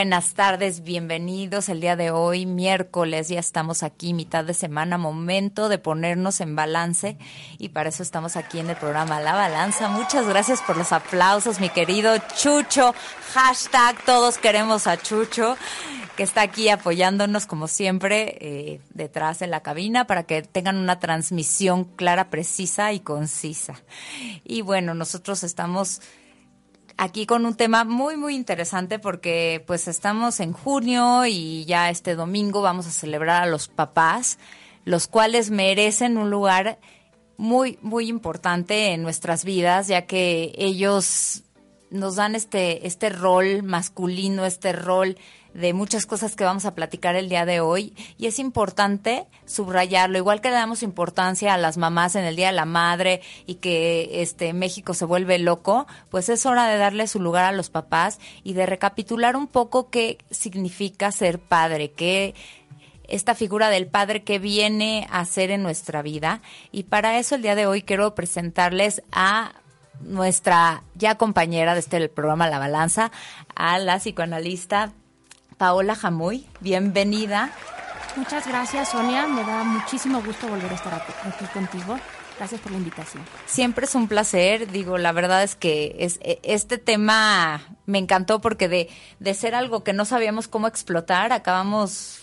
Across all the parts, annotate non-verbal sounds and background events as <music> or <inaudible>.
Buenas tardes, bienvenidos el día de hoy, miércoles, ya estamos aquí, mitad de semana, momento de ponernos en balance y para eso estamos aquí en el programa La Balanza. Muchas gracias por los aplausos, mi querido Chucho, hashtag todos queremos a Chucho que está aquí apoyándonos como siempre eh, detrás de la cabina para que tengan una transmisión clara, precisa y concisa. Y bueno, nosotros estamos aquí con un tema muy, muy interesante porque pues estamos en junio y ya este domingo vamos a celebrar a los papás, los cuales merecen un lugar muy, muy importante en nuestras vidas, ya que ellos nos dan este, este rol masculino, este rol de muchas cosas que vamos a platicar el día de hoy y es importante subrayarlo, igual que le damos importancia a las mamás en el Día de la Madre y que este México se vuelve loco, pues es hora de darle su lugar a los papás y de recapitular un poco qué significa ser padre, qué esta figura del padre que viene a ser en nuestra vida. Y para eso el día de hoy quiero presentarles a nuestra ya compañera de este programa La Balanza, a la psicoanalista Paola Jamuy. Bienvenida. Muchas gracias, Sonia. Me da muchísimo gusto volver a estar aquí contigo. Gracias por la invitación. Siempre es un placer. Digo, la verdad es que es, e, este tema me encantó porque de, de ser algo que no sabíamos cómo explotar, acabamos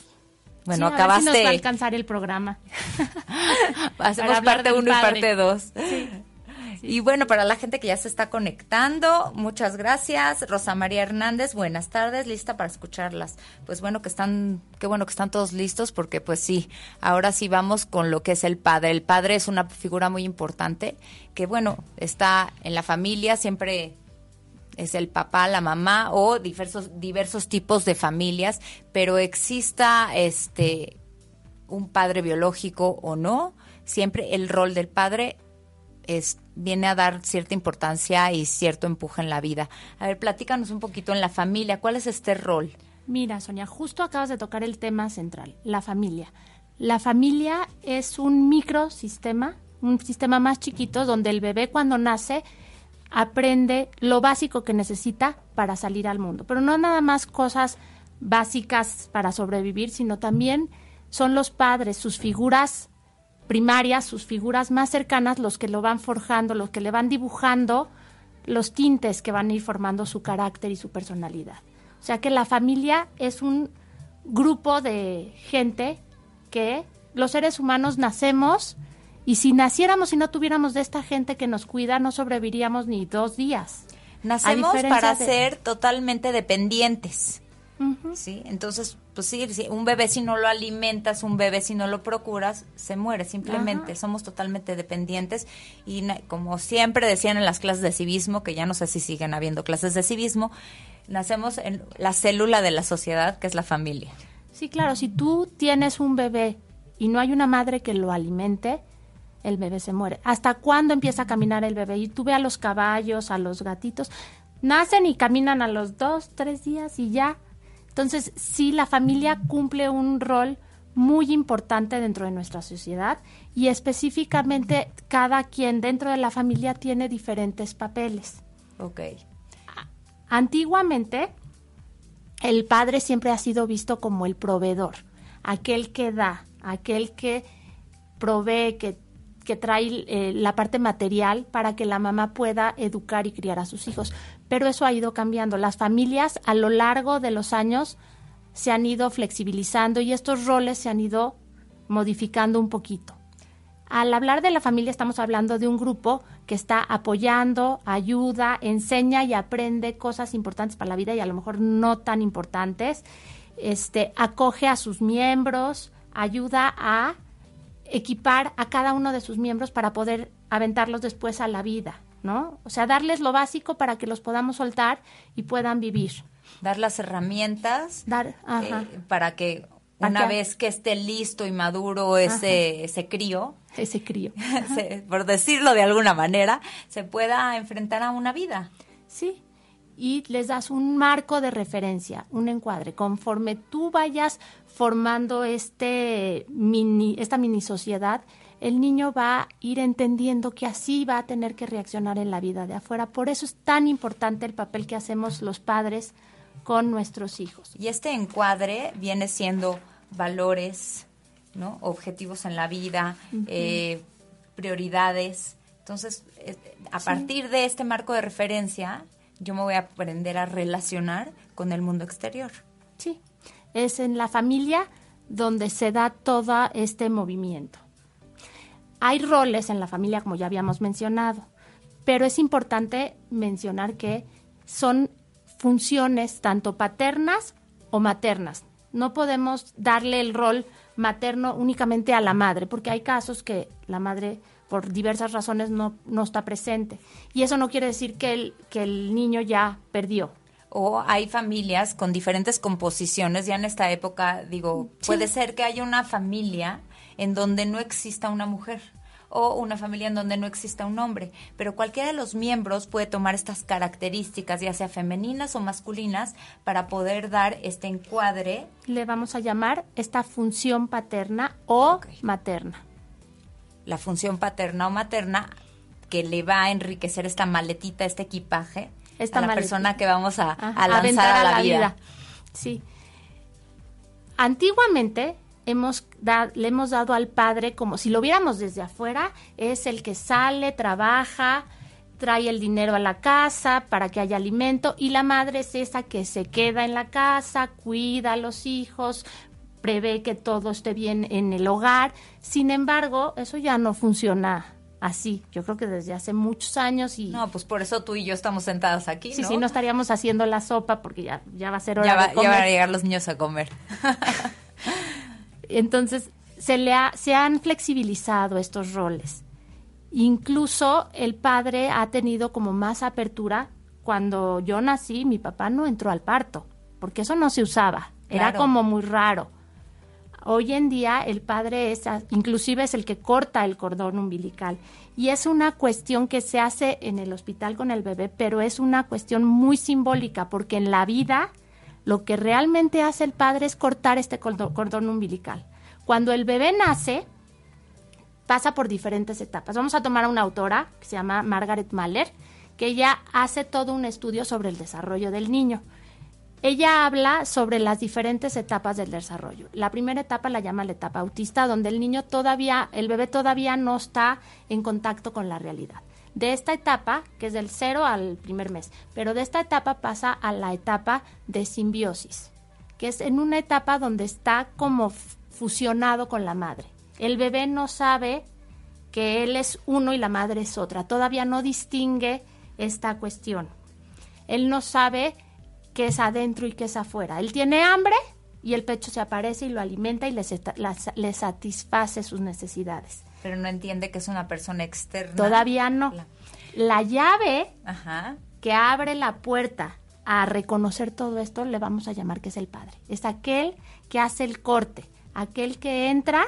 bueno, acabaste. nos va a alcanzar el programa. <laughs> Hacemos parte 1 y parte 2. Sí. Y bueno, para la gente que ya se está conectando, muchas gracias. Rosa María Hernández, buenas tardes, lista para escucharlas. Pues bueno que están, qué bueno que están todos listos porque pues sí, ahora sí vamos con lo que es el padre. El padre es una figura muy importante que bueno, está en la familia, siempre es el papá, la mamá o diversos diversos tipos de familias, pero exista este un padre biológico o no, siempre el rol del padre es, viene a dar cierta importancia y cierto empuje en la vida. A ver, platícanos un poquito en la familia, ¿cuál es este rol? Mira, Sonia, justo acabas de tocar el tema central, la familia. La familia es un microsistema, un sistema más chiquito donde el bebé cuando nace aprende lo básico que necesita para salir al mundo. Pero no nada más cosas básicas para sobrevivir, sino también son los padres, sus figuras primarias, sus figuras más cercanas, los que lo van forjando, los que le van dibujando los tintes que van a ir formando su carácter y su personalidad. O sea que la familia es un grupo de gente que los seres humanos nacemos y si naciéramos y no tuviéramos de esta gente que nos cuida, no sobreviviríamos ni dos días. Nacemos para ser totalmente dependientes. ¿Sí? Entonces, pues sí, un bebé si no lo alimentas, un bebé si no lo procuras, se muere simplemente. Somos totalmente dependientes y como siempre decían en las clases de civismo, que ya no sé si siguen habiendo clases de civismo, nacemos en la célula de la sociedad, que es la familia. Sí, claro, si tú tienes un bebé y no hay una madre que lo alimente, el bebé se muere. ¿Hasta cuándo empieza a caminar el bebé? Y tú ve a los caballos, a los gatitos, nacen y caminan a los dos, tres días y ya entonces, sí, la familia cumple un rol muy importante dentro de nuestra sociedad y específicamente cada quien dentro de la familia tiene diferentes papeles. Ok. Antiguamente, el padre siempre ha sido visto como el proveedor, aquel que da, aquel que provee, que, que trae eh, la parte material para que la mamá pueda educar y criar a sus hijos pero eso ha ido cambiando. Las familias a lo largo de los años se han ido flexibilizando y estos roles se han ido modificando un poquito. Al hablar de la familia estamos hablando de un grupo que está apoyando, ayuda, enseña y aprende cosas importantes para la vida y a lo mejor no tan importantes. Este, acoge a sus miembros, ayuda a equipar a cada uno de sus miembros para poder aventarlos después a la vida, ¿no? O sea, darles lo básico para que los podamos soltar y puedan vivir. Dar las herramientas Dar, eh, para que una vez que esté listo y maduro ese, ese crío, <laughs> ese crío, <laughs> por decirlo de alguna manera, se pueda enfrentar a una vida. Sí, y les das un marco de referencia, un encuadre. Conforme tú vayas formando este mini, esta mini sociedad, el niño va a ir entendiendo que así va a tener que reaccionar en la vida de afuera. Por eso es tan importante el papel que hacemos los padres con nuestros hijos. Y este encuadre viene siendo valores, ¿no? objetivos en la vida, eh, prioridades. Entonces, eh, a partir de este marco de referencia, yo me voy a aprender a relacionar con el mundo exterior. Sí, es en la familia donde se da todo este movimiento. Hay roles en la familia, como ya habíamos mencionado, pero es importante mencionar que son funciones tanto paternas o maternas. No podemos darle el rol materno únicamente a la madre, porque hay casos que la madre por diversas razones no, no está presente. Y eso no quiere decir que el, que el niño ya perdió. O hay familias con diferentes composiciones, ya en esta época, digo, puede ser que haya una familia en donde no exista una mujer o una familia en donde no exista un hombre, pero cualquiera de los miembros puede tomar estas características, ya sea femeninas o masculinas, para poder dar este encuadre. Le vamos a llamar esta función paterna o materna. La función paterna o materna que le va a enriquecer esta maletita, este equipaje esta a la persona que vamos a, lanzar a, la, vida. Sí. Antiguamente hemos le hemos dado al padre como si lo viéramos desde afuera, es el que sale, trabaja, trae el dinero a la casa para que haya alimento y la madre es esa que se queda en la casa, cuida a los hijos, prevé que todo esté bien en el hogar. Sin embargo, eso ya no funciona así. Yo creo que desde hace muchos años y... No, pues por eso tú y yo estamos sentadas aquí, Sí, sí, no estaríamos haciendo la sopa porque ya, ya va a ser hora de comer. Ya van a llegar los niños a comer. <laughs> Entonces, se, le se han flexibilizado estos roles. Incluso el padre ha tenido como más apertura. Cuando yo nací, mi papá no entró al parto, porque eso no se usaba. Era como muy raro. Hoy en día el padre es, inclusive es el que corta el cordón umbilical. Y es una cuestión que se hace en el hospital con el bebé, pero es una cuestión muy simbólica, porque en la vida lo que realmente hace el padre es cortar este cordón umbilical. Cuando el bebé nace, pasa por diferentes etapas. Vamos a tomar a una autora que se llama Margaret Mahler, que ella hace todo un estudio sobre el desarrollo del niño. Ella habla sobre las diferentes etapas del desarrollo. La primera etapa la llama la etapa autista, donde el niño todavía, el bebé todavía no está en contacto con la realidad de esta etapa, que es del cero al primer mes, pero de esta etapa pasa a la etapa de simbiosis, que es en una etapa donde está como fusionado con la madre. El bebé no sabe que él es uno y la madre es otra, todavía no distingue esta cuestión. Él no sabe qué es adentro y qué es afuera. Él tiene hambre y el pecho se aparece y lo alimenta y le, le satisface sus necesidades pero no entiende que es una persona externa. Todavía no. La, llave que abre la puerta a reconocer todo esto le vamos a llamar que es el padre. Es aquel que hace el corte, aquel que entra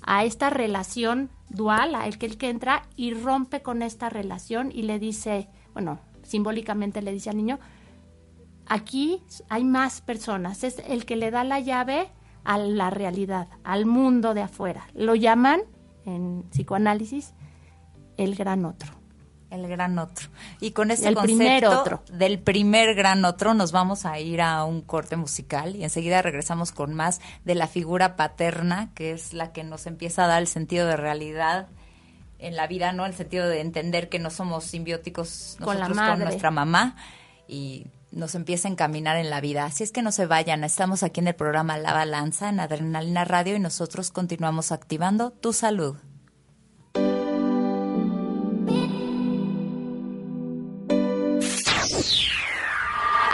a esta relación dual, aquel que entra y rompe con esta relación y le dice, bueno, simbólicamente le dice al niño, aquí hay más personas, es el que le da la llave a la realidad, al mundo de afuera. Lo llaman en psicoanálisis, el gran otro. El gran otro. Y con este concepto del primer gran otro nos vamos a ir a un corte musical y enseguida regresamos con más de la figura paterna, que es la que nos empieza a dar el sentido de realidad en la vida, ¿no? El sentido de entender que no somos simbióticos nosotros con, con nuestra mamá y nos empiece a encaminar en la vida. Así es que no se vayan, estamos aquí en el programa La Balanza en Adrenalina Radio y nosotros continuamos activando tu salud.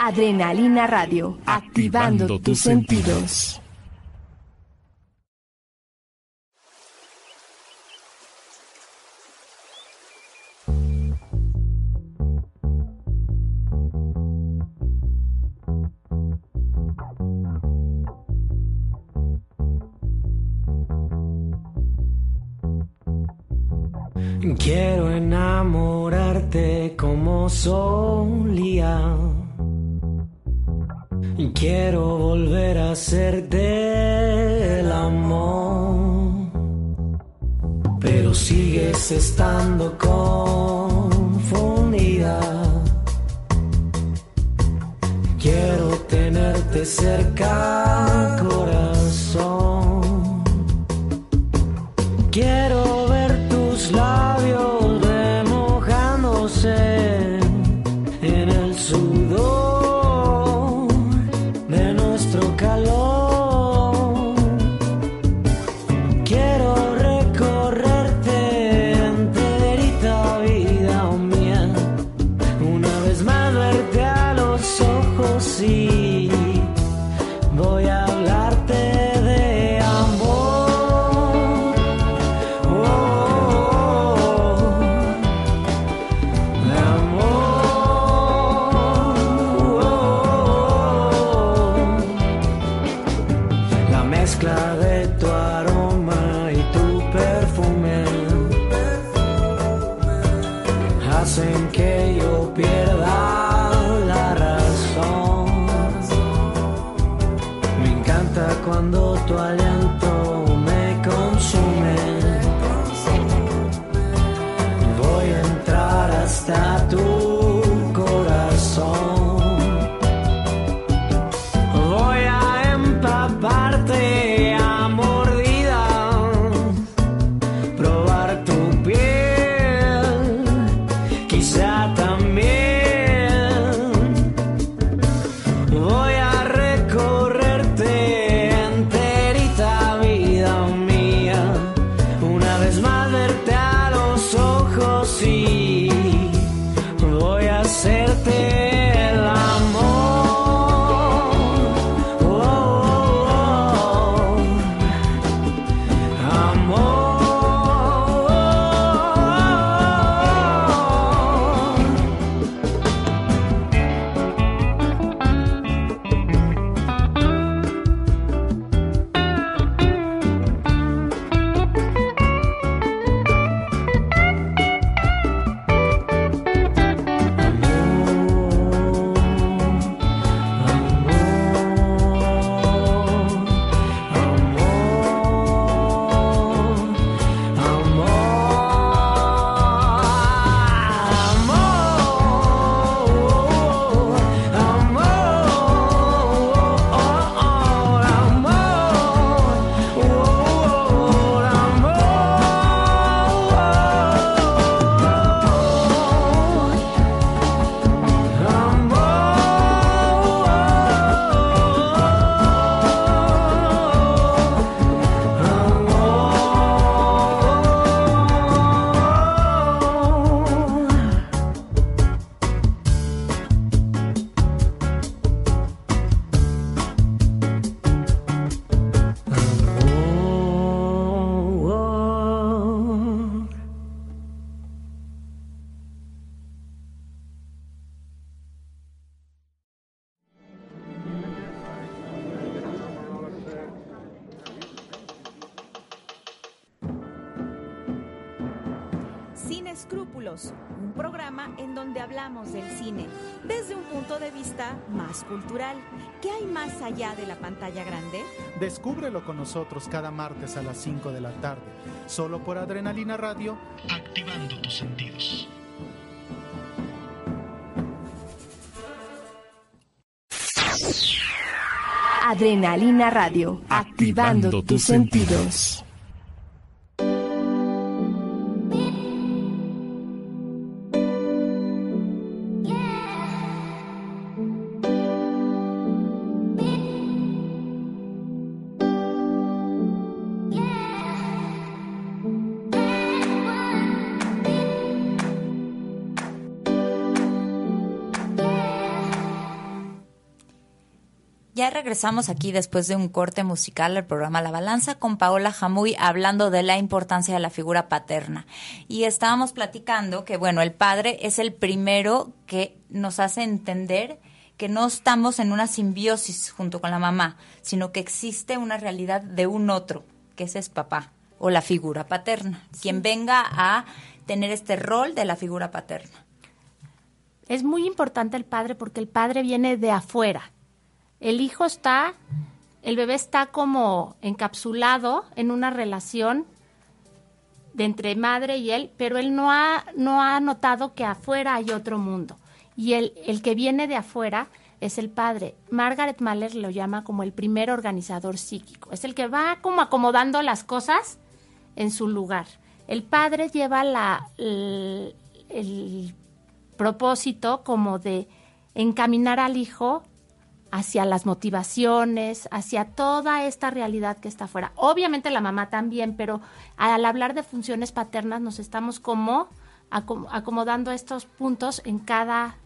Adrenalina Radio, activando, tus sentidos. Quiero enamorarte como solía. Quiero volver a hacerte el amor. Pero sigues estando confundida. Quiero tenerte cerca, cultural. ¿Qué hay más allá de la pantalla grande? Descúbrelo con nosotros cada martes a las 5 de la tarde, solo por Adrenalina Radio, activando tus sentidos. Adrenalina Radio, activando, tus sentidos. Regresamos aquí después de un corte musical al programa La Balanza con Paola Jamuy hablando de la importancia de la figura paterna. Y estábamos platicando que, bueno, el padre es el primero que nos hace entender que no estamos en una simbiosis junto con la mamá, sino que existe una realidad de un otro, que ese es papá o la figura paterna, quien venga a tener este rol de la figura paterna. Es muy importante el padre porque el padre viene de afuera el hijo está, el bebé está como encapsulado en una relación de entre madre y él, pero él no ha, no ha notado que afuera hay otro mundo. Y el, el que viene de afuera es el padre. Margaret Mahler lo llama como el primer organizador psíquico. Es el que va como acomodando las cosas en su lugar. El padre lleva la, el propósito como de encaminar al hijo hacia las motivaciones, hacia toda esta realidad que está afuera. Obviamente la mamá también, pero al hablar de funciones paternas nos estamos como acomodando estos puntos en cada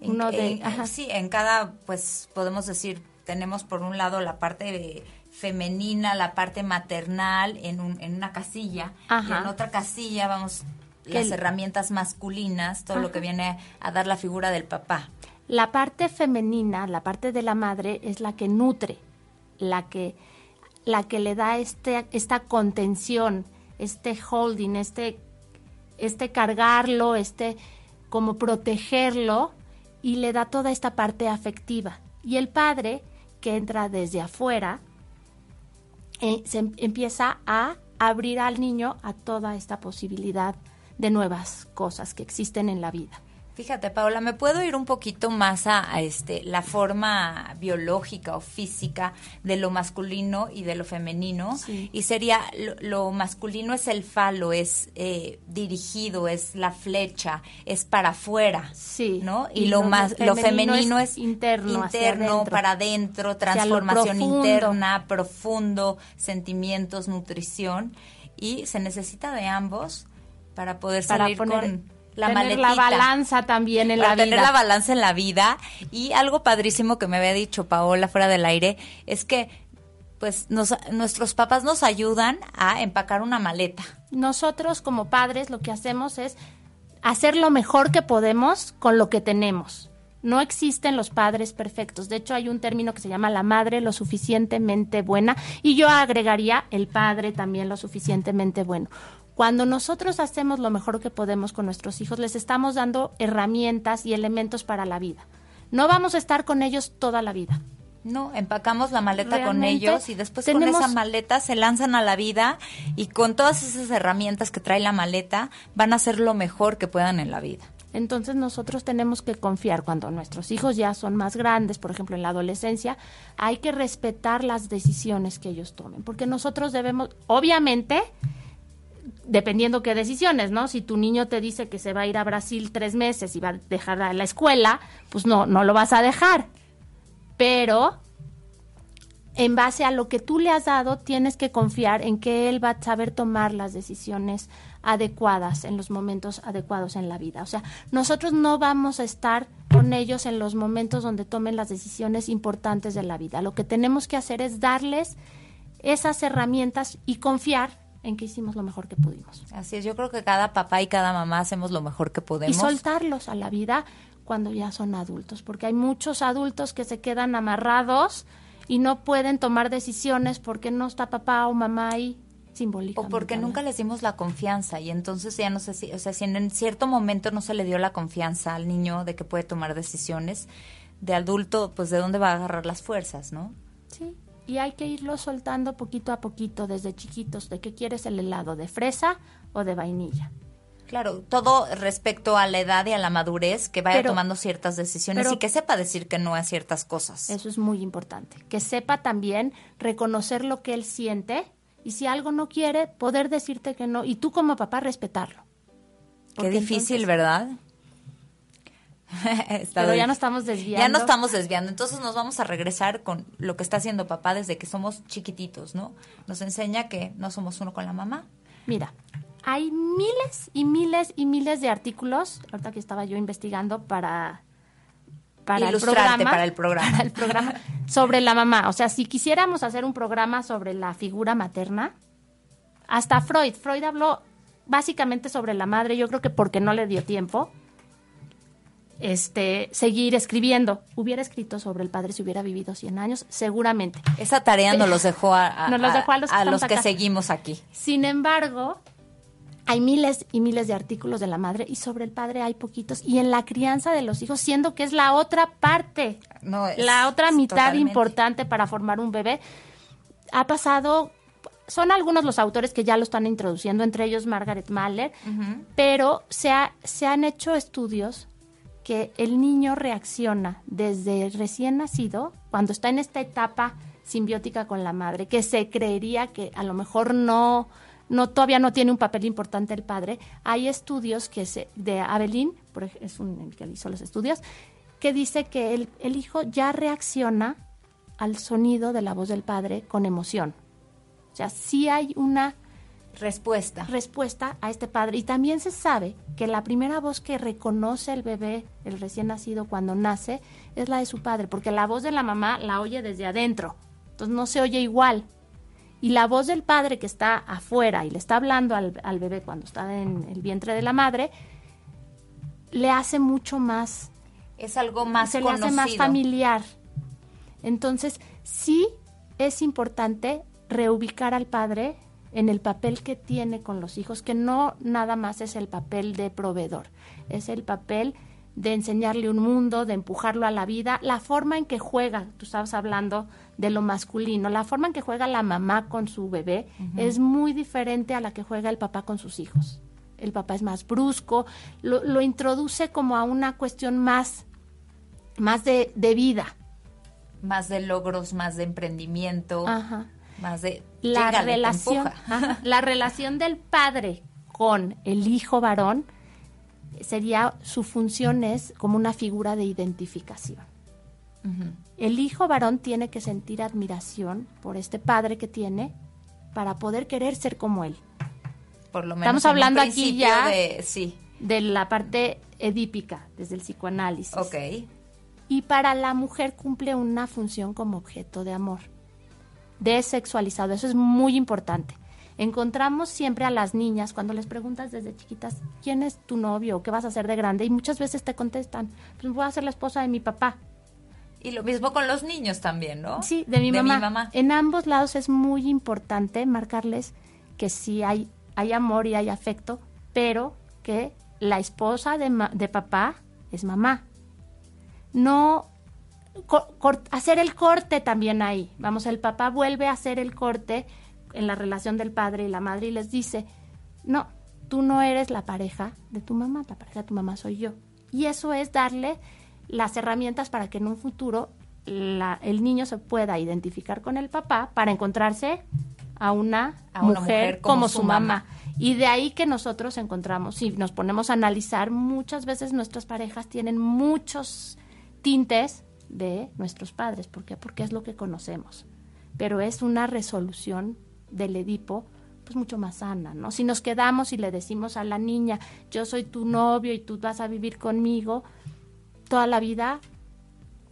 uno de... sí, en cada, pues podemos decir, tenemos por un lado la parte femenina, la parte maternal en, un, en una casilla, y en otra casilla vamos las herramientas masculinas, todo lo que viene a dar la figura del papá. La parte femenina, la parte de la madre, es la que nutre, la que, la que le da este, esta contención, este holding, este, este cargarlo, este como protegerlo y le da toda esta parte afectiva. Y el padre, que entra desde afuera, eh, se em, empieza a abrir al niño a toda esta posibilidad de nuevas cosas que existen en la vida. Fíjate, Paola, ¿me puedo ir un poquito más a, este la forma biológica o física de lo masculino y de lo femenino? Y sería, lo, masculino es el falo, es eh, dirigido, es la flecha, es para afuera, sí. ¿no? Y, lo, más, lo femenino es, interno, interno para adentro, transformación interna, profundo, sentimientos, nutrición. Y se necesita de ambos para poder salir con la tener la balanza también en la vida. Tener la balanza en la vida. Y algo padrísimo que me había dicho Paola fuera del aire es que pues nuestros papás nos ayudan a empacar una maleta. Nosotros como padres lo que hacemos es hacer lo mejor que podemos con lo que tenemos. No existen los padres perfectos. De hecho, hay un término que se llama la madre lo suficientemente buena y yo agregaría el padre también lo suficientemente bueno. Cuando nosotros hacemos lo mejor que podemos con nuestros hijos, les estamos dando herramientas y elementos para la vida. No vamos a estar con ellos toda la vida. No, empacamos la maleta con ellos y después con esa maleta se lanzan a la vida y con todas esas herramientas que trae la maleta van a hacer lo mejor que puedan en la vida. Entonces nosotros tenemos que confiar cuando nuestros hijos ya son más grandes, por ejemplo en la adolescencia, hay que respetar las decisiones que ellos tomen, porque nosotros debemos, obviamente, dependiendo qué decisiones, ¿no? Si tu niño te dice que se va a ir a Brasil tres meses y va a dejar la escuela, pues no, no lo vas a dejar. Pero en base a lo que tú le has dado, tienes que confiar en que él va a saber tomar las decisiones adecuadas en los momentos adecuados en la vida. O sea, nosotros no vamos a estar con ellos en los momentos donde tomen las decisiones importantes de la vida. Lo que tenemos que hacer es darles esas herramientas y confiar en que hicimos lo mejor que pudimos. Así es, yo creo que cada papá y cada mamá hacemos lo mejor que podemos. Y soltarlos a la vida cuando ya son adultos, porque hay muchos adultos que se quedan amarrados y no pueden tomar decisiones porque no está papá o mamá ahí simbólicamente. O porque nunca les dimos la confianza y entonces ya no sé si, o sea, si en cierto momento no se le dio la confianza al niño de que puede tomar decisiones, de adulto, pues de dónde va a agarrar las fuerzas, ¿no? Sí, y hay que irlo soltando poquito a poquito desde chiquitos de que quieres el helado de fresa o de vainilla. Claro, todo respecto a la edad y a la madurez, que vaya tomando ciertas decisiones y que sepa decir que no a ciertas cosas. Eso es muy importante, que sepa también reconocer lo que él siente y si algo no quiere, poder decirte que no y tú como papá respetarlo. Qué difícil, ¿verdad? <laughs> Pero ya no estamos desviando. Ya no estamos desviando. Entonces nos vamos a regresar con lo que está haciendo papá desde que somos chiquititos, ¿no? Nos enseña que no somos uno con la mamá. Mira, hay miles y miles y miles de artículos, ahorita que estaba yo investigando para, para el programa, para el programa. para el programa sobre la mamá. O sea, si quisiéramos hacer un programa sobre la figura materna, hasta Freud, Freud habló básicamente sobre la madre, yo creo que porque no le dio tiempo este seguir escribiendo. Hubiera escrito sobre el padre si hubiera vivido 100 años, seguramente. Esa tarea nos los dejó a, a- los dejó a los que seguimos aquí. Sin embargo, hay miles y miles de artículos de la madre y sobre el padre hay poquitos. Y en la crianza de los hijos, siendo que es la otra parte, No, es- la otra mitad totalmente. importante para formar un bebé, ha pasado, son algunos los autores que ya lo están introduciendo, entre ellos Margaret Mahler, pero se, ha- se han hecho estudios que el niño reacciona desde recién nacido, cuando está en esta etapa simbiótica con la madre, que se creería que a lo mejor no, no todavía no tiene un papel importante el padre. Hay estudios que se, de Abelín, es un, el que hizo los estudios, que dice que el, el hijo ya reacciona al sonido de la voz del padre con emoción. O sea, sí hay una Respuesta. respuesta a este padre. Y también se sabe que la primera voz que reconoce el bebé, el recién nacido, cuando nace, es la de su padre, porque la voz de la mamá la oye desde adentro, entonces no se oye igual. Y la voz del padre que está afuera y le está hablando al, al bebé cuando está en el vientre de la madre, le hace mucho más Es algo más se conocido. le hace más familiar. Entonces, sí es importante reubicar al padre en el papel que tiene con los hijos, que no nada más es el papel de proveedor, es el papel de enseñarle un mundo, de empujarlo a la vida, la forma en que juega, tú estabas hablando de lo masculino, la forma en que juega la mamá con su bebé es muy diferente a la que juega el papá con sus hijos. El papá es más brusco, lo, lo introduce como a una cuestión más, más de, de vida. Más de logros, más de emprendimiento, Ajá. Más de... La relación, ajá, la relación del padre con el hijo varón sería, su función es como una figura de identificación. El hijo varón tiene que sentir admiración por este padre que tiene para poder querer ser como él. Por lo menos Estamos hablando aquí ya- de- sí, De la parte edípica, desde el psicoanálisis. ok. y para la mujer cumple una función como objeto de amor, desexualizado. Eso es muy importante. Encontramos siempre a las niñas cuando les preguntas desde chiquitas quién es tu novio qué vas a hacer de grande y muchas veces te contestan, pues voy a ser la esposa de mi papá. Y lo mismo con los niños también, ¿no? Sí, de mi mamá. En ambos lados es muy importante marcarles que sí hay, hay amor y hay afecto, pero que la esposa de, ma- de papá es mamá. No hacer el corte también ahí. Vamos, el papá vuelve a hacer el corte en la relación del padre y la madre y les dice, no, tú no eres la pareja de tu mamá, la pareja de tu mamá soy yo. Y eso es darle las herramientas para que en un futuro la- el niño se pueda identificar con el papá para encontrarse a una, A una mujer, como como, su su mamá. Y de ahí que nosotros encontramos, si nos ponemos a analizar, muchas veces nuestras parejas tienen muchos tintes de nuestros padres. ¿Por qué? Porque es lo que conocemos. Pero es una resolución del Edipo pues mucho más sana, ¿no? Si nos quedamos y le decimos a la niña, yo soy tu novio y tú vas a vivir conmigo toda la vida,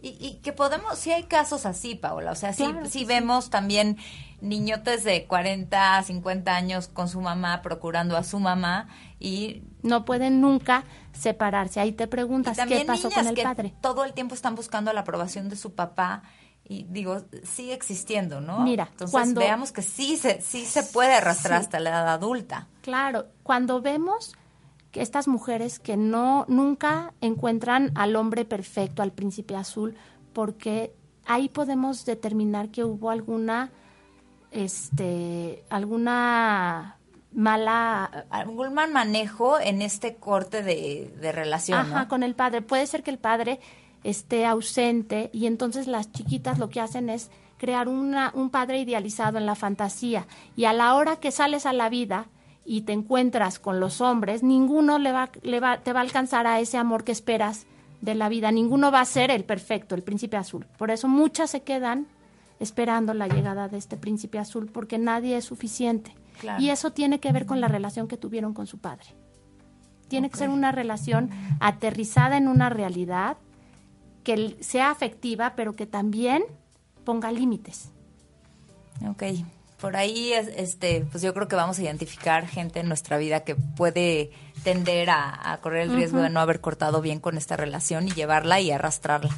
Y, y que podemos, sí hay casos así, Paola, o sea, sí, Claro sí vemos también niñotes de 40, 50 años con su mamá, procurando a su mamá, y, no pueden nunca separarse. Ahí te preguntas qué pasó con el que padre. todo el tiempo están buscando la aprobación de su papá, y digo, sigue existiendo, ¿no? Mira, Entonces cuando- veamos que sí se, sí se puede arrastrar Sí. hasta la edad adulta. Claro, cuando vemos que estas mujeres que no nunca encuentran al hombre perfecto, al príncipe azul, porque ahí podemos determinar que hubo alguna este alguna mala Algún mal manejo en este corte de, de relación, Ajá, ¿no? con el padre. Puede ser que el padre esté ausente y entonces las chiquitas lo que hacen es crear una, un padre idealizado en la fantasía y a la hora que sales a la vida y te encuentras con los hombres, ninguno le va, le va, te va a alcanzar a ese amor que esperas de la vida, ninguno va a ser el perfecto, el príncipe azul. Por eso muchas se quedan esperando la llegada de este príncipe azul porque nadie es suficiente. Claro. Y eso tiene que ver con la relación que tuvieron con su padre. Tiene que ser una relación aterrizada en una realidad que sea afectiva, pero que también ponga límites. Ok, por ahí, es- este, pues yo creo que vamos a identificar gente en nuestra vida que puede tender a, a correr el riesgo de no haber cortado bien con esta relación y llevarla y arrastrarla.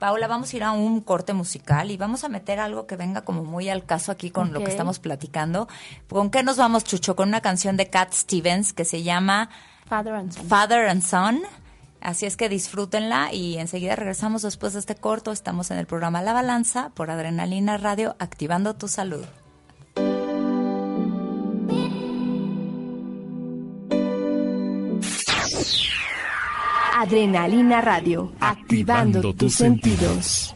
Paula, vamos a ir a un corte musical y vamos a meter algo que venga como muy al caso aquí con lo que estamos platicando. ¿Con qué nos vamos, Chucho? Con una canción de Cat Stevens que se llama Father and son. Father and Son. Así es que disfrútenla y enseguida regresamos después de este corto. Estamos en el programa La Balanza por Adrenalina Radio, activando tu salud. Adrenalina Radio, activando, Activando tus tus sentidos.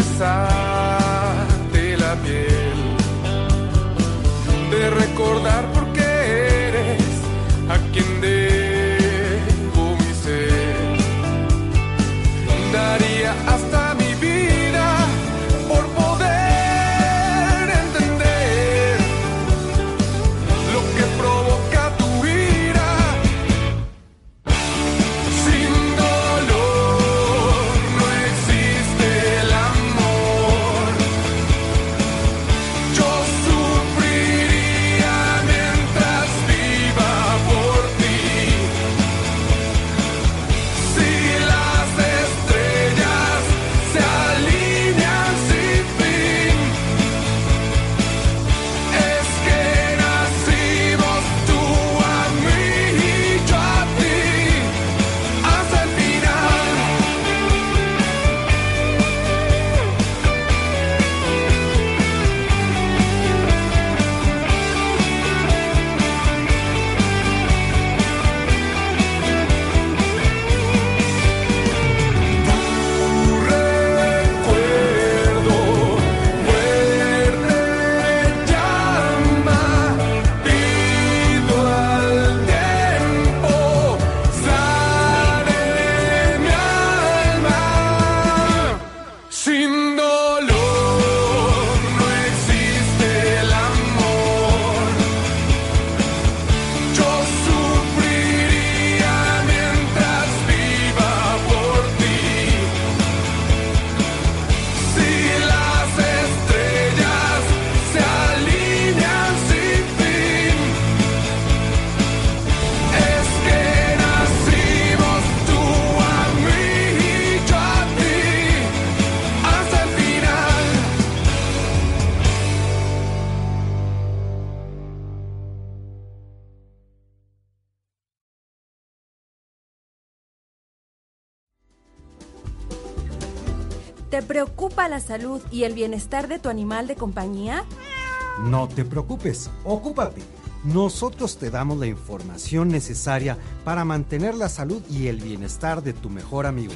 Y preocupa la salud y el bienestar de tu animal de compañía? No te preocupes, ocúpate. Nosotros te damos la información necesaria para mantener la salud y el bienestar de tu mejor amigo.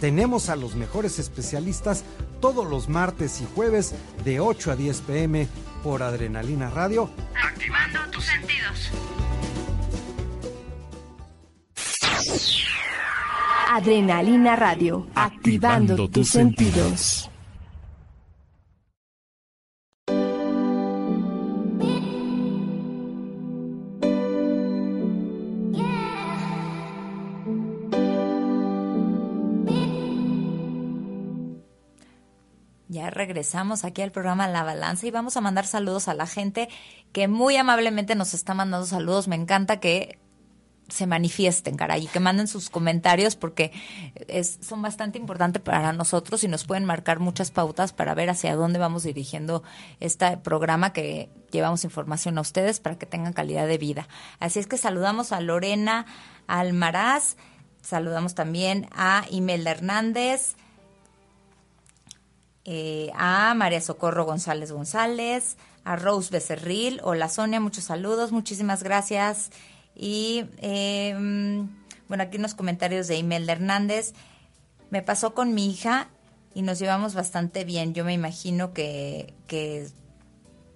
Tenemos a los mejores especialistas todos los martes y jueves de 8 a 10 pm por Adrenalina Radio. Activando tus sentidos. Adrenalina Radio, activando, tus sentidos. Ya regresamos aquí al programa La Balanza y vamos a mandar saludos a la gente que muy amablemente nos está mandando saludos. Me encanta que se manifiesten, caray, y que manden sus comentarios porque son bastante importantes para nosotros y nos pueden marcar muchas pautas para ver hacia dónde vamos dirigiendo este programa que llevamos información a ustedes para que tengan calidad de vida. Así es que saludamos a Lorena Almaraz, saludamos también a Imelda Hernández, eh, a María Socorro González González, a Rose Becerril. Hola Sonia, muchos saludos, muchísimas gracias. Y eh, bueno, aquí unos comentarios de Imelda Hernández. Me pasó con mi hija y nos llevamos bastante bien. Yo me imagino que, que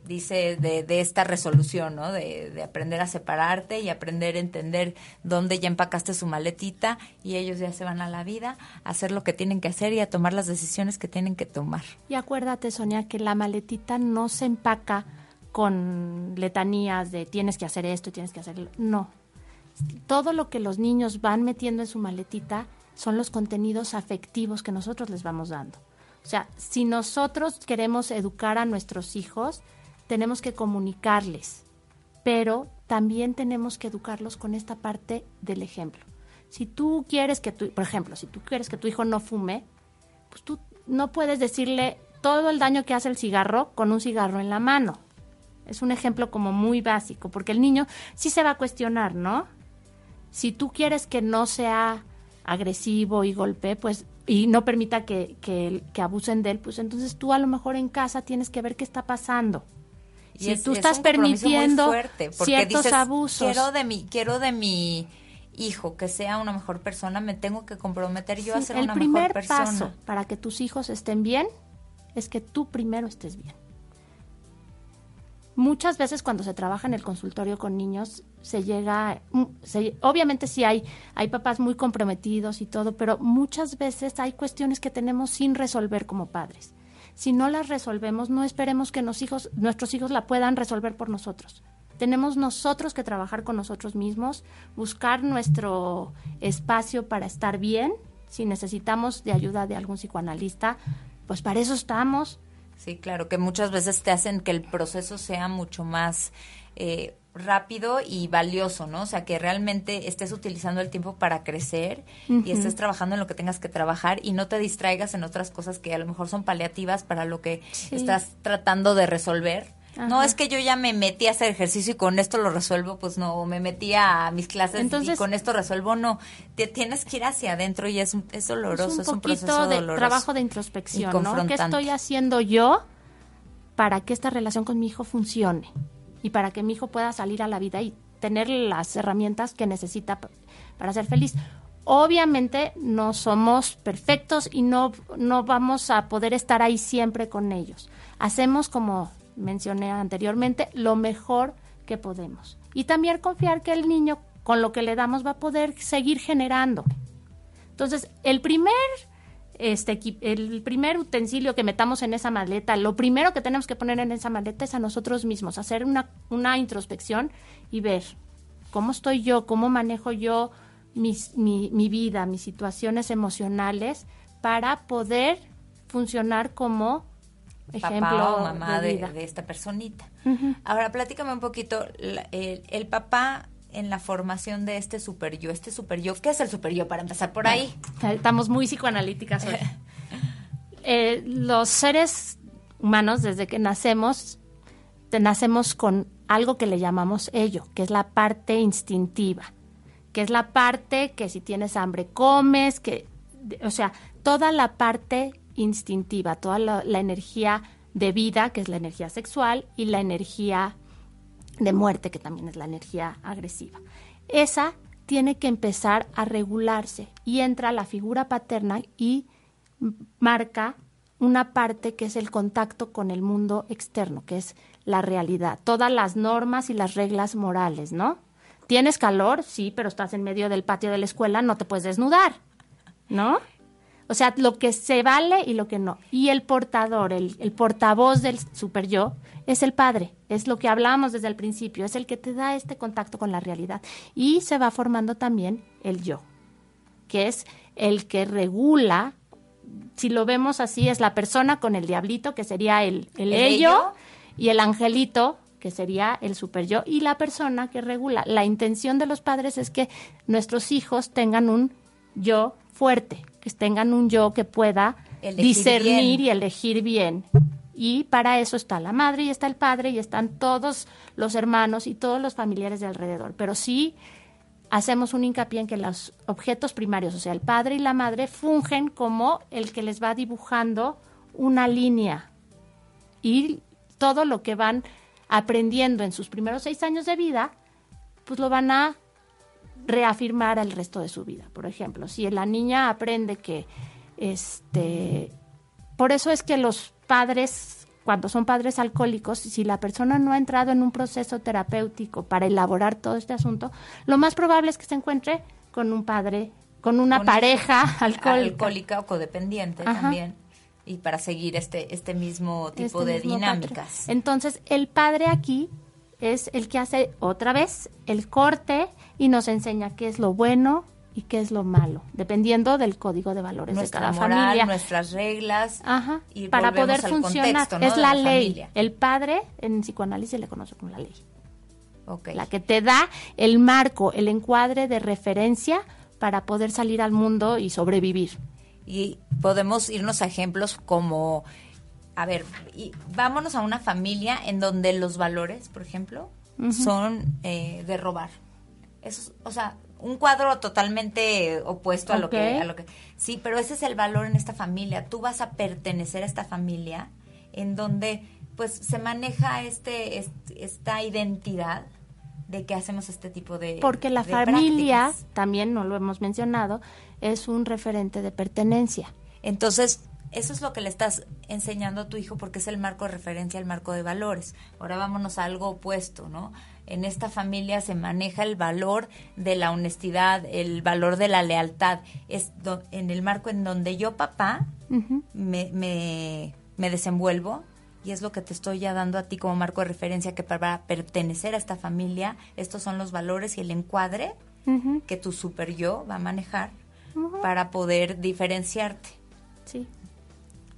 dice de, de esta resolución, ¿no? De, de aprender a separarte y aprender a entender dónde ya empacaste su maletita y ellos ya se van a la vida, a hacer lo que tienen que hacer y a tomar las decisiones que tienen que tomar. Y acuérdate, Sonia, que la maletita no se empaca con letanías de tienes que hacer esto, tienes que hacerlo. No. Todo lo que los niños van metiendo en su maletita son los contenidos afectivos que nosotros les vamos dando. O sea, si nosotros queremos educar a nuestros hijos, tenemos que comunicarles, pero también tenemos que educarlos con esta parte del ejemplo. Si tú quieres que tu, por ejemplo, si tú quieres que tu hijo no fume, pues tú no puedes decirle todo el daño que hace el cigarro con un cigarro en la mano. Es un ejemplo como muy básico, porque el niño sí se va a cuestionar, ¿no? Si tú quieres que no sea agresivo y golpe, pues y no permita que, que, que abusen de él, pues entonces tú a lo mejor en casa tienes que ver qué está pasando. Y si es- tú es estás un compromiso muy permitiendo fuerte, porque ciertos dices, abusos. Quiero de mi, quiero de mi hijo que sea una mejor persona, me tengo que comprometer yo a ser el una primer mejor persona. paso para que tus hijos estén bien es que tú primero estés bien. Muchas veces cuando se trabaja en el consultorio con niños se llega, mm, obviamente sí hay, hay papás muy comprometidos y todo, pero muchas veces hay cuestiones que tenemos sin resolver como padres. Si no las resolvemos, no esperemos que hijos, nuestros hijos la puedan resolver por nosotros. Tenemos nosotros que trabajar con nosotros mismos, buscar nuestro espacio para estar bien. Si necesitamos de ayuda de algún psicoanalista, pues para eso estamos. Sí, claro, que muchas veces te hacen que el proceso sea mucho más eh, rápido y valioso, ¿no? O sea, que realmente estés utilizando el tiempo para crecer y estés trabajando en lo que tengas que trabajar y no te distraigas en otras cosas que a lo mejor son paliativas para lo que Sí. estás tratando de resolver. No, es que yo ya me metí a hacer ejercicio y con esto lo resuelvo, pues no, me metí a mis clases y Entonces- con esto resuelvo, no. Te tienes que ir hacia adentro y es, es doloroso, es es un un, poquito proceso de doloroso. trabajo de y introspección, ¿no? ¿Qué estoy haciendo yo para que esta relación con mi hijo funcione? Y para que mi hijo pueda salir a la vida y tener las herramientas que necesita pa- para ser feliz. Obviamente no somos perfectos y no, no vamos a poder estar ahí siempre con ellos. Hacemos, como mencioné anteriormente, lo mejor que podemos. Y también confiar que el niño, con lo que le damos, va a poder seguir generando. Entonces, el primer, este, el primer utensilio que metamos en esa maleta, lo primero que tenemos que poner en esa maleta es a nosotros mismos, hacer una, una introspección y ver cómo estoy yo, cómo manejo yo mi, mi vida, mis situaciones emocionales, para poder funcionar como ejemplo papá o mamá de de, vida. de esta personita. Ahora, platícame un poquito, la- el, el papá en la formación de este super yo, este super yo, ¿qué es el super yo para empezar por ahí? Estamos muy psicoanalíticas hoy. <laughs> Eh, los seres humanos, desde que nacemos, te- nacemos con algo que le llamamos ello, que es la parte instintiva, que es la parte que si tienes hambre comes, que, o sea, toda la parte instintiva, toda la, la energía de vida, que es la energía sexual, y la energía de muerte, que también es la energía agresiva. Esa tiene que empezar a regularse y entra la figura paterna y marca una parte que es el contacto con el mundo externo, que es la realidad, todas las normas y las reglas morales, ¿no? ¿Tienes calor? Sí, pero estás en medio del patio de la escuela, no te puedes desnudar, ¿no? O sea, lo que se vale y lo que no. Y el portador, el, el portavoz del super yo, es el padre. Es lo que hablábamos desde el principio. Es el que te da este contacto con la realidad. Y se va formando también el yo, que es el que regula. Si lo vemos así, es la persona con el diablito, que sería el, el, ¿El ello, ello? y el angelito, que sería el super yo, y la persona que regula. La intención de los padres es que nuestros hijos tengan un yo fuerte, que tengan un yo que pueda Elegir discernir bien. y elegir bien. Y para eso está la madre y está el padre y están todos los hermanos y todos los familiares de alrededor. Pero sí hacemos un hincapié en que los objetos primarios, o sea, el padre y la madre, fungen como el que les va dibujando una línea. Y todo lo que van aprendiendo en sus primeros seis años de vida, pues lo van a reafirmar el resto de su vida. Por ejemplo, si la niña aprende que, este, por eso es que los padres, cuando son padres alcohólicos, si la persona no ha entrado en un proceso terapéutico para elaborar todo este asunto, lo más probable es que se encuentre con un padre, con una Con pareja <laughs> alcohólica. alcohólica o codependiente Ajá. también. Y para seguir este, este mismo tipo este de mismo dinámicas. patrón. Entonces, el padre aquí es el que hace otra vez el corte y nos enseña qué es lo bueno y qué es lo malo, dependiendo del código de valores Nuestra de cada moral, familia. nuestras reglas. Ajá, y para poder funcionar. contexto, ¿no? Es la, ley. familia. El padre en psicoanálisis le conoce como la ley. Ok. La que te da el marco, el encuadre de referencia para poder salir al mundo y sobrevivir. Y podemos irnos a ejemplos como, a ver, y vámonos a una familia en donde los valores, por ejemplo, son eh, de robar. Eso, es- o sea, un cuadro totalmente opuesto a lo que, a lo que, sí, pero ese es el valor en esta familia. Tú vas a pertenecer a esta familia en donde, pues, se maneja este, este- esta identidad de que hacemos este tipo de Porque la de familia, prácticas. también no lo hemos mencionado, es un referente de pertenencia. Entonces, eso es lo que le estás enseñando a tu hijo porque es el marco de referencia, el marco de valores. Ahora vámonos a algo opuesto, ¿no? En esta familia se maneja el valor de la honestidad, el valor de la lealtad. Es do- en el marco en donde yo, papá, me, me, me desenvuelvo y es lo que te estoy ya dando a ti como marco de referencia que para pertenecer a esta familia, estos son los valores y el encuadre que tu super yo va a manejar para poder diferenciarte. Sí.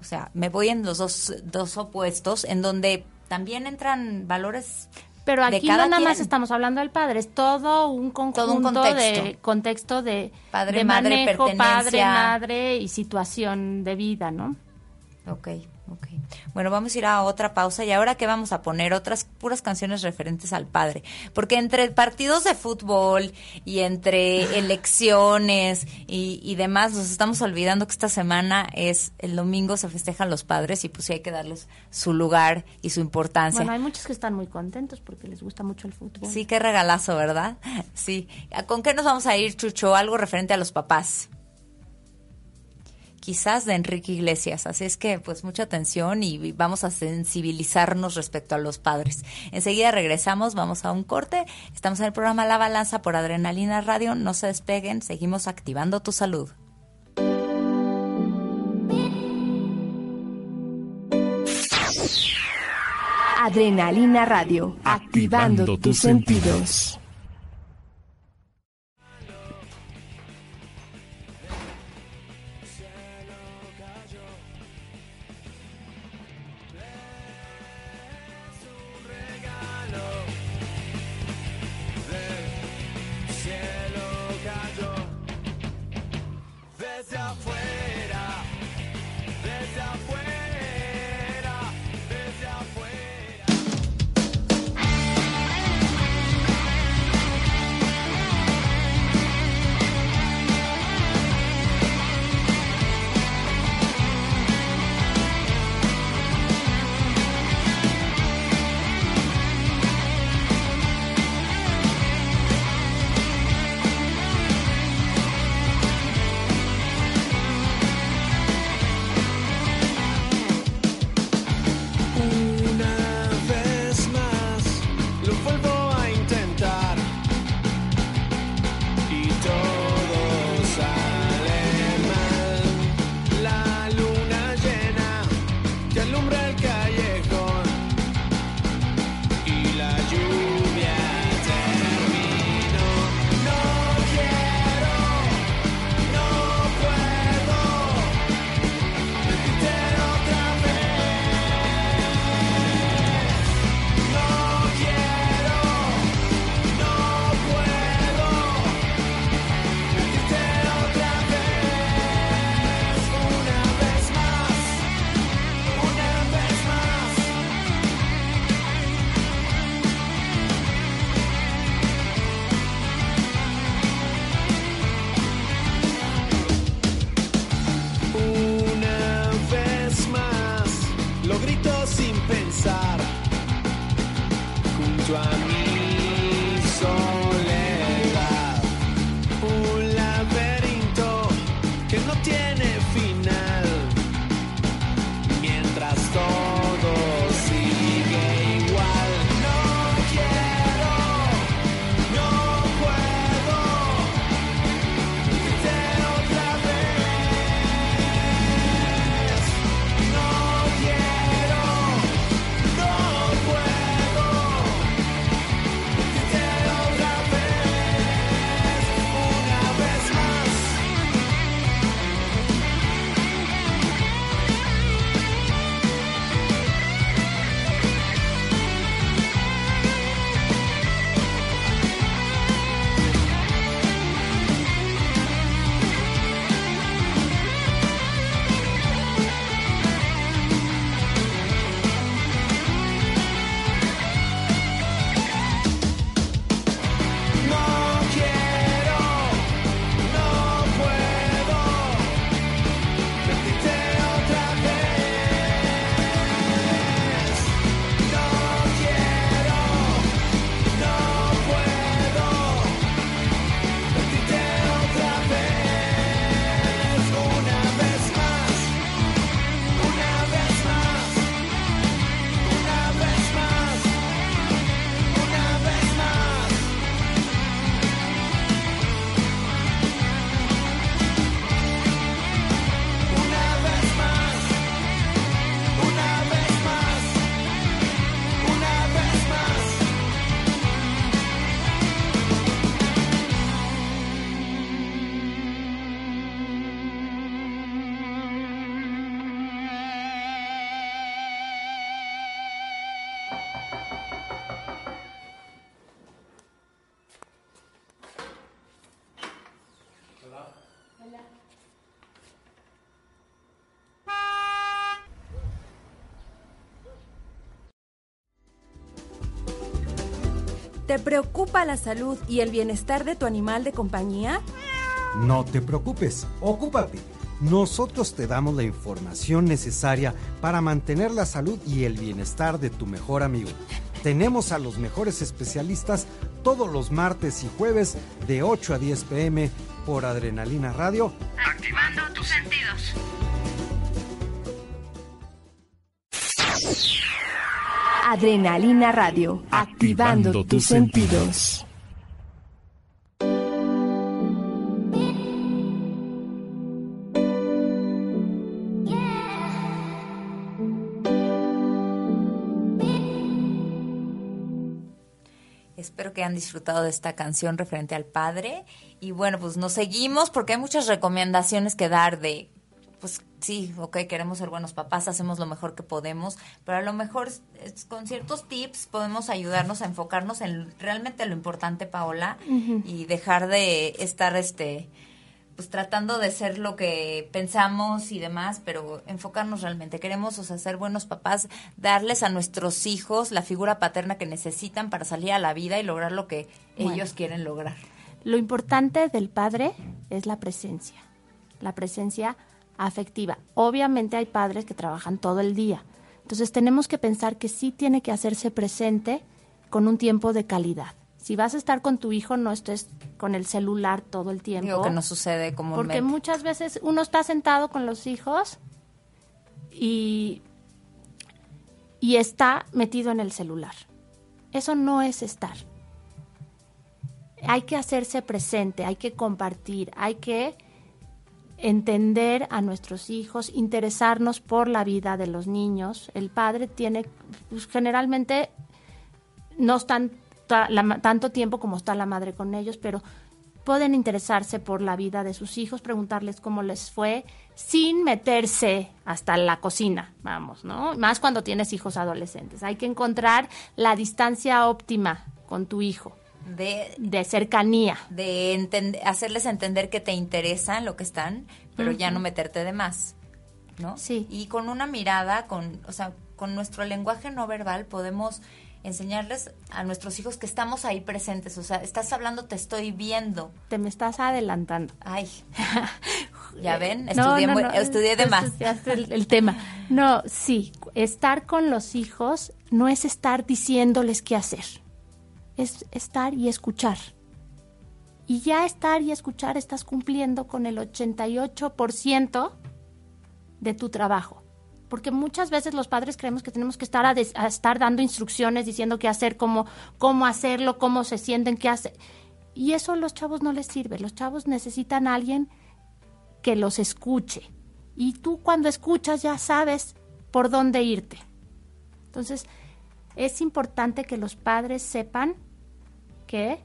O sea, me voy en los dos, dos opuestos, en donde también entran valores. Pero aquí no nada más estamos hablando del padre, es todo un conjunto Todo un contexto. de contexto de Padre, de madre, manejo, padre, pertenencia. madre y situación de vida, ¿no? Ok, ok. Bueno, vamos a ir a otra pausa y ahora que vamos a poner otras puras canciones referentes al padre. Porque entre partidos de fútbol y entre <laughs> elecciones y, y demás, nos estamos olvidando que esta semana es el domingo, se festejan los padres y pues sí hay que darles su lugar y su importancia. Bueno, hay muchos que están muy contentos porque les gusta mucho el fútbol. Sí, qué regalazo, ¿verdad? <laughs> Sí. ¿Con qué nos vamos a ir, Chucho? Algo referente a los papás. Quizás de Enrique Iglesias. Así es que, pues, mucha atención y vamos a sensibilizarnos respecto a los padres. Enseguida regresamos, vamos a un corte. Estamos en el programa La Balanza por Adrenalina Radio. No se despeguen, seguimos activando tu salud. Adrenalina Radio, activando tus sentidos. ¿Te preocupa la salud y el bienestar de tu animal de compañía? No te preocupes, ocúpate. Nosotros te damos la información necesaria para mantener la salud y el bienestar de tu mejor amigo. Tenemos a los mejores especialistas todos los martes y jueves de 8 a 10 pm por Adrenalina Radio. Activando tus sentidos. Adrenalina Radio, activando, tus sentidos. Espero que hayan disfrutado de esta canción referente al padre. Y bueno, pues nos seguimos porque hay muchas recomendaciones que dar de, pues sí, ok, queremos ser buenos papás, hacemos lo mejor que podemos, pero a lo mejor es- con ciertos tips podemos ayudarnos a enfocarnos en realmente lo importante, Paola, y dejar de estar, este, pues tratando de ser lo que pensamos y demás, pero enfocarnos realmente. Queremos, o sea, ser buenos papás, darles a nuestros hijos la figura paterna que necesitan para salir a la vida y lograr lo que Bueno. ellos quieren lograr. Lo importante del padre es la presencia, la presencia afectiva. Obviamente hay padres que trabajan todo el día, entonces tenemos que pensar que sí tiene que hacerse presente con un tiempo de calidad. Si vas a estar con tu hijo, no estés con el celular todo el tiempo. Digo que no sucede comúnmente. Porque muchas veces uno está sentado con los hijos y, y está metido en el celular. Eso no es estar. Hay que hacerse presente, hay que compartir, hay que entender a nuestros hijos, interesarnos por la vida de los niños. El padre tiene, pues, generalmente, no están tanto tiempo como está la madre con ellos, pero pueden interesarse por la vida de sus hijos, preguntarles cómo les fue, sin meterse hasta la cocina, vamos, ¿no? Más cuando tienes hijos adolescentes. Hay que encontrar la distancia óptima con tu hijo, De, de cercanía. de hacerles entender que te interesa lo que están, pero ya no meterte de más, ¿no? Sí. Y con una mirada, con, o sea, con nuestro lenguaje no verbal podemos enseñarles a nuestros hijos que estamos ahí presentes, o sea, estás hablando, te estoy viendo. Te me estás adelantando. Ay, <laughs> ya ven, estudié, no, muy- no, estudié de más. el tema. No, sí, estar con los hijos no es estar diciéndoles qué hacer. Es estar y escuchar. Y ya estar y escuchar estás cumpliendo con el 88% de tu trabajo. Porque muchas veces los padres creemos que tenemos que estar a, des- estar dando instrucciones, diciendo qué hacer, cómo, cómo hacerlo, cómo se sienten, qué hacer. Y eso a los chavos no les sirve. Los chavos necesitan a alguien que los escuche. Y tú cuando escuchas ya sabes por dónde irte. Entonces, es importante que los padres sepan que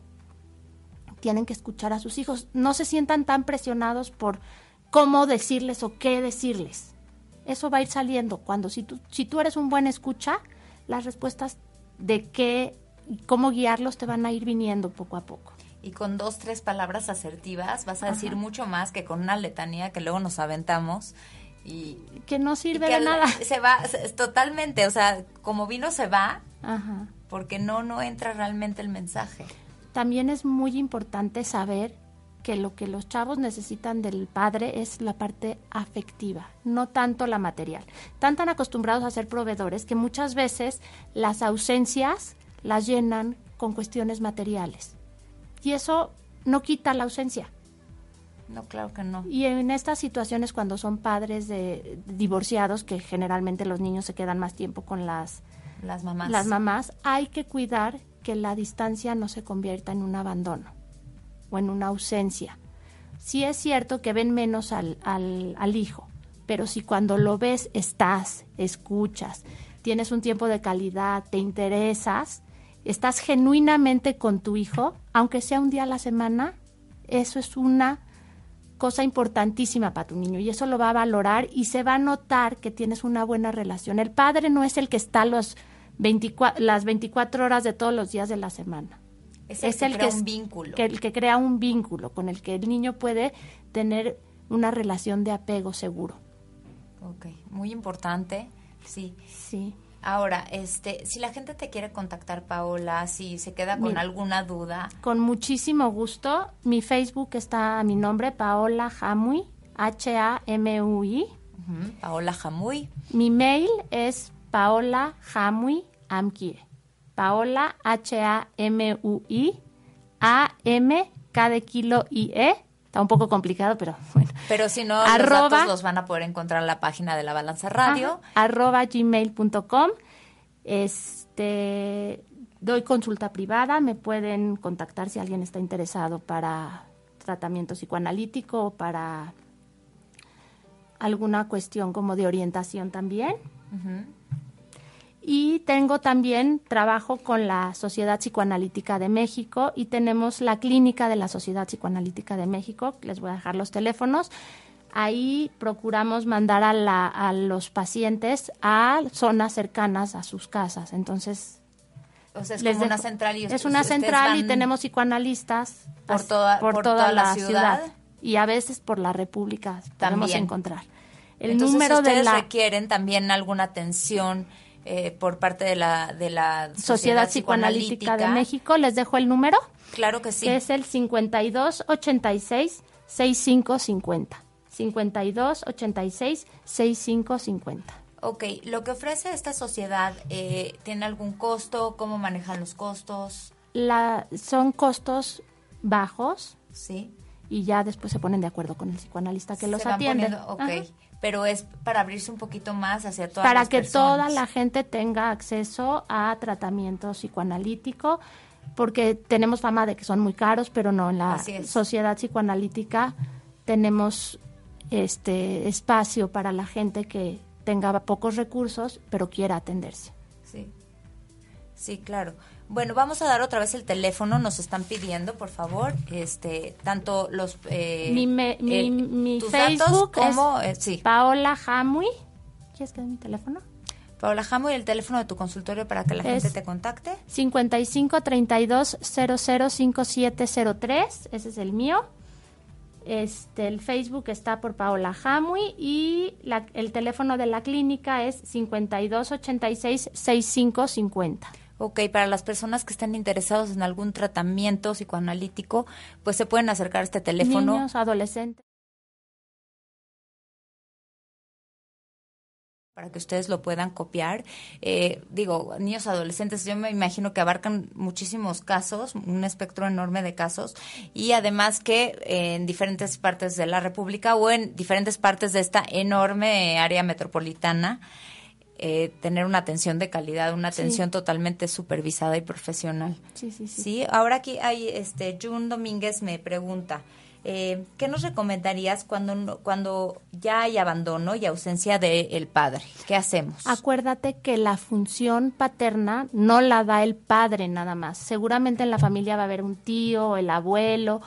tienen que escuchar a sus hijos. No se sientan tan presionados por cómo decirles o qué decirles. Eso va a ir saliendo. Cuando si tú, si tú eres un buen escucha, las respuestas de qué y cómo guiarlos te van a ir viniendo poco a poco. Y con dos, tres palabras asertivas vas a decir mucho más que con una letanía que luego nos aventamos y Que no sirve que de nada. Se va, se- totalmente, o sea, como vino se va, Ajá. porque no, no entra realmente el mensaje. También es muy importante saber que lo que los chavos necesitan del padre es la parte afectiva, no tanto la material. Están tan acostumbrados a ser proveedores que muchas veces las ausencias las llenan con cuestiones materiales. Y eso no quita la ausencia. No, claro que no. Y en estas situaciones cuando son padres de divorciados, que generalmente los niños se quedan más tiempo con las Las mamás. las mamás, hay que cuidar que la distancia no se convierta en un abandono o en una ausencia. Sí es cierto que ven menos al, al, al hijo, pero si cuando lo ves estás, escuchas, tienes un tiempo de calidad, te interesas, estás genuinamente con tu hijo, aunque sea un día a la semana, eso es una cosa importantísima para tu niño y eso lo va a valorar y se va a notar que tienes una buena relación. El padre no es el que está los 24, las 24 horas de todos los días de la semana. Es el que crea un vínculo. Que, el que crea un vínculo con el que el niño puede tener una relación de apego seguro. Ok, muy importante, sí. Sí. Ahora, este, si la gente te quiere contactar, Paola, si se queda con Mira. alguna duda, Con muchísimo gusto. Mi Facebook está a mi nombre, Paola Jamui, H-A-M-U-I. Paola Jamuy, Mi mail es paola jamui amkie. Paola, H-A-M-U-I, A-M, K de kilo y E. Está un poco complicado, pero bueno. pero si no, los datos los van a poder encontrar en la página de La Balanza Radio. Ajá, arroba gmail.com. Este, doy consulta privada, me pueden contactar si alguien está interesado para tratamiento psicoanalítico o para alguna cuestión como de orientación también. Ujú. Y tengo también trabajo con la Sociedad Psicoanalítica de México y tenemos la clínica de la Sociedad Psicoanalítica de México. Les voy a dejar los teléfonos. Ahí procuramos mandar a, la- a los pacientes a zonas cercanas a sus casas. Entonces, O sea, es como una central y es ustedes una central y tenemos psicoanalistas por toda- por toda la ciudad. y a veces por la República podemos También. encontrar. El Entonces, número si de ustedes la requieren también alguna atención eh, por parte de la, de la Sociedad Psicoanalítica de México, les dejo el número. Claro que sí. que es el 5286-6550. 5286-6550. Ok, lo que ofrece esta sociedad, eh, ¿tiene algún costo? ¿Cómo manejan los costos? La, son costos bajos Sí. Y ya después se ponen de acuerdo con el psicoanalista que los Se atiende. poniendo- ok, Ajá. pero es para abrirse un poquito más hacia todas Para las que toda la gente tenga acceso a tratamiento psicoanalítico, porque tenemos fama de que son muy caros, pero no, en la sociedad psicoanalítica tenemos este espacio para la gente que tenga pocos recursos, pero quiera atenderse. Sí. Sí, claro. Bueno, vamos a dar otra vez el teléfono, nos están pidiendo, por favor, este, tanto los... eh, mi me- mi, el- mi tus datos Facebook como, es eh, sí, Paola Jamui. ¿Quieres que dé mi teléfono? Paola Jamo y el teléfono de tu consultorio para que la Es- gente te contacte. 55 32 00 5703, ese es el mío. Este, el Facebook está por Paola Jamui y la- el teléfono de la clínica es 52 86 6550. Ok, para las personas que estén interesados en algún tratamiento psicoanalítico, pues se pueden acercar a este teléfono. Niños, adolescentes. para que ustedes lo puedan copiar. Eh, digo, niños adolescentes, yo me imagino que abarcan muchísimos casos, un espectro enorme de casos, y además que en diferentes partes de la República o en diferentes partes de esta enorme área metropolitana, eh, tener una atención de calidad, una Sí. atención totalmente supervisada y profesional. Sí, sí, sí. Sí, ahora aquí hay, este, Jun Domínguez me pregunta, eh, ¿qué nos recomendarías cuando, cuando ya hay abandono y ausencia del padre? ¿Qué hacemos? Acuérdate que la función paterna no la da el padre nada más. Seguramente en la familia va a haber un tío, el abuelo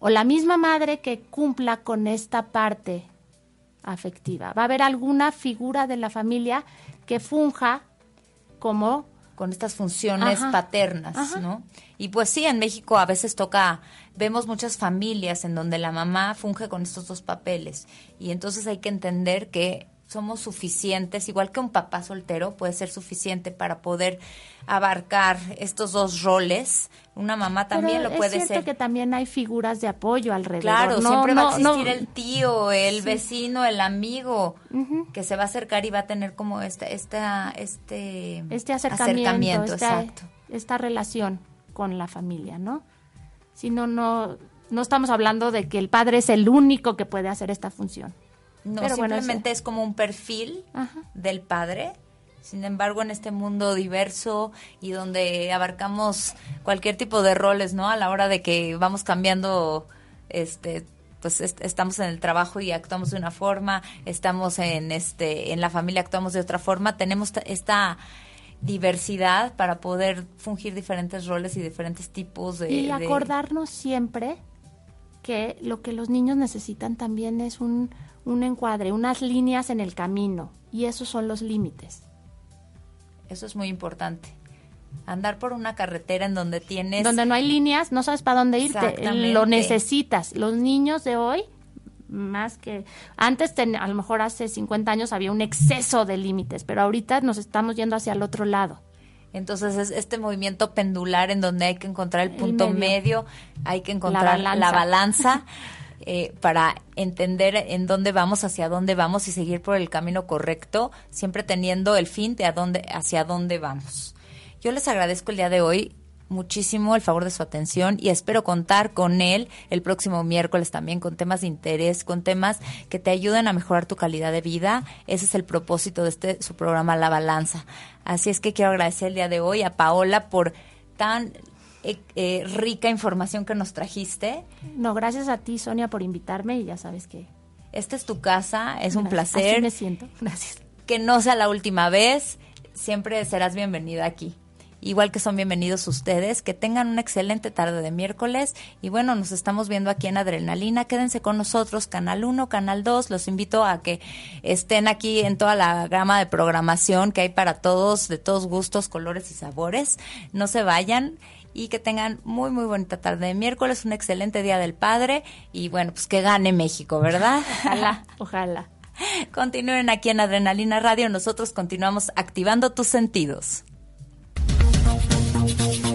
o la misma madre que cumpla con esta parte afectiva. Va a haber alguna figura de la familia que funja como con estas funciones Ajá, paternas, ajá. ¿no? Y pues sí, en México a veces toca, vemos muchas familias en donde la mamá funge con estos dos papeles y entonces hay que entender que somos suficientes, igual que un papá soltero puede ser suficiente para poder abarcar estos dos roles. Una mamá también Pero lo puede es cierto ser. que también hay figuras de apoyo alrededor. Claro, No- siempre va a no- no- existir el tío, el Sí. vecino, el amigo que se va a acercar y va a tener como esta, esta, este, este acercamiento, esta, exacto. esta relación con la familia, ¿no? Si no, no, no estamos hablando de que el padre es el único que puede hacer esta función. No, Pero bueno, simplemente es como un perfil Ajá. del padre. Sin embargo, en este mundo diverso y donde abarcamos cualquier tipo de roles, ¿no? A la hora de que vamos cambiando, este, pues est- estamos en el trabajo y actuamos de una forma, estamos en este, en la familia actuamos de otra forma, tenemos ta- esta diversidad para poder fungir diferentes roles y diferentes tipos de... y de- acordarnos siempre que lo que los niños necesitan también es un, un encuadre, unas líneas en el camino, y esos son los límites. Eso es muy importante. Andar por una carretera en donde tienes... Donde no hay líneas, no sabes para dónde irte, lo necesitas. Los niños de hoy más que antes ten- a lo mejor hace 50 años había un exceso de límites, pero ahorita nos estamos yendo hacia el otro lado. Entonces es este movimiento pendular en donde hay que encontrar el El punto medio. medio, hay que encontrar la balanza. balanza, <laughs> eh, para entender en dónde vamos, hacia dónde vamos y seguir por el camino correcto, siempre teniendo el fin de a dónde, hacia dónde vamos. Yo les agradezco el día de hoy muchísimo el favor de su atención y espero contar con él el próximo miércoles también con temas de interés, con temas que te ayuden a mejorar tu calidad de vida. Ese es el propósito de este su programa La Balanza. Así es que quiero agradecer el día de hoy a Paola por tan eh, eh, rica información que nos trajiste. No, gracias a ti, Sonia, por invitarme y ya sabes que... Esta es tu casa, es un placer. Así me siento. <laughs> Gracias. que no sea la última vez, siempre serás bienvenida aquí. Igual que son bienvenidos ustedes, que tengan una excelente tarde de miércoles y bueno, nos estamos viendo aquí en Adrenalina, quédense con nosotros, Canal 1, Canal 2, los invito a que estén aquí en toda la gama de programación que hay para todos, de todos gustos, colores y sabores, no se vayan y que tengan muy muy bonita tarde de miércoles, un excelente día del padre y bueno, pues que gane México, ¿verdad? <laughs> Ojalá, ojalá. Continúen aquí en Adrenalina Radio. Nosotros continuamos activando tus sentidos.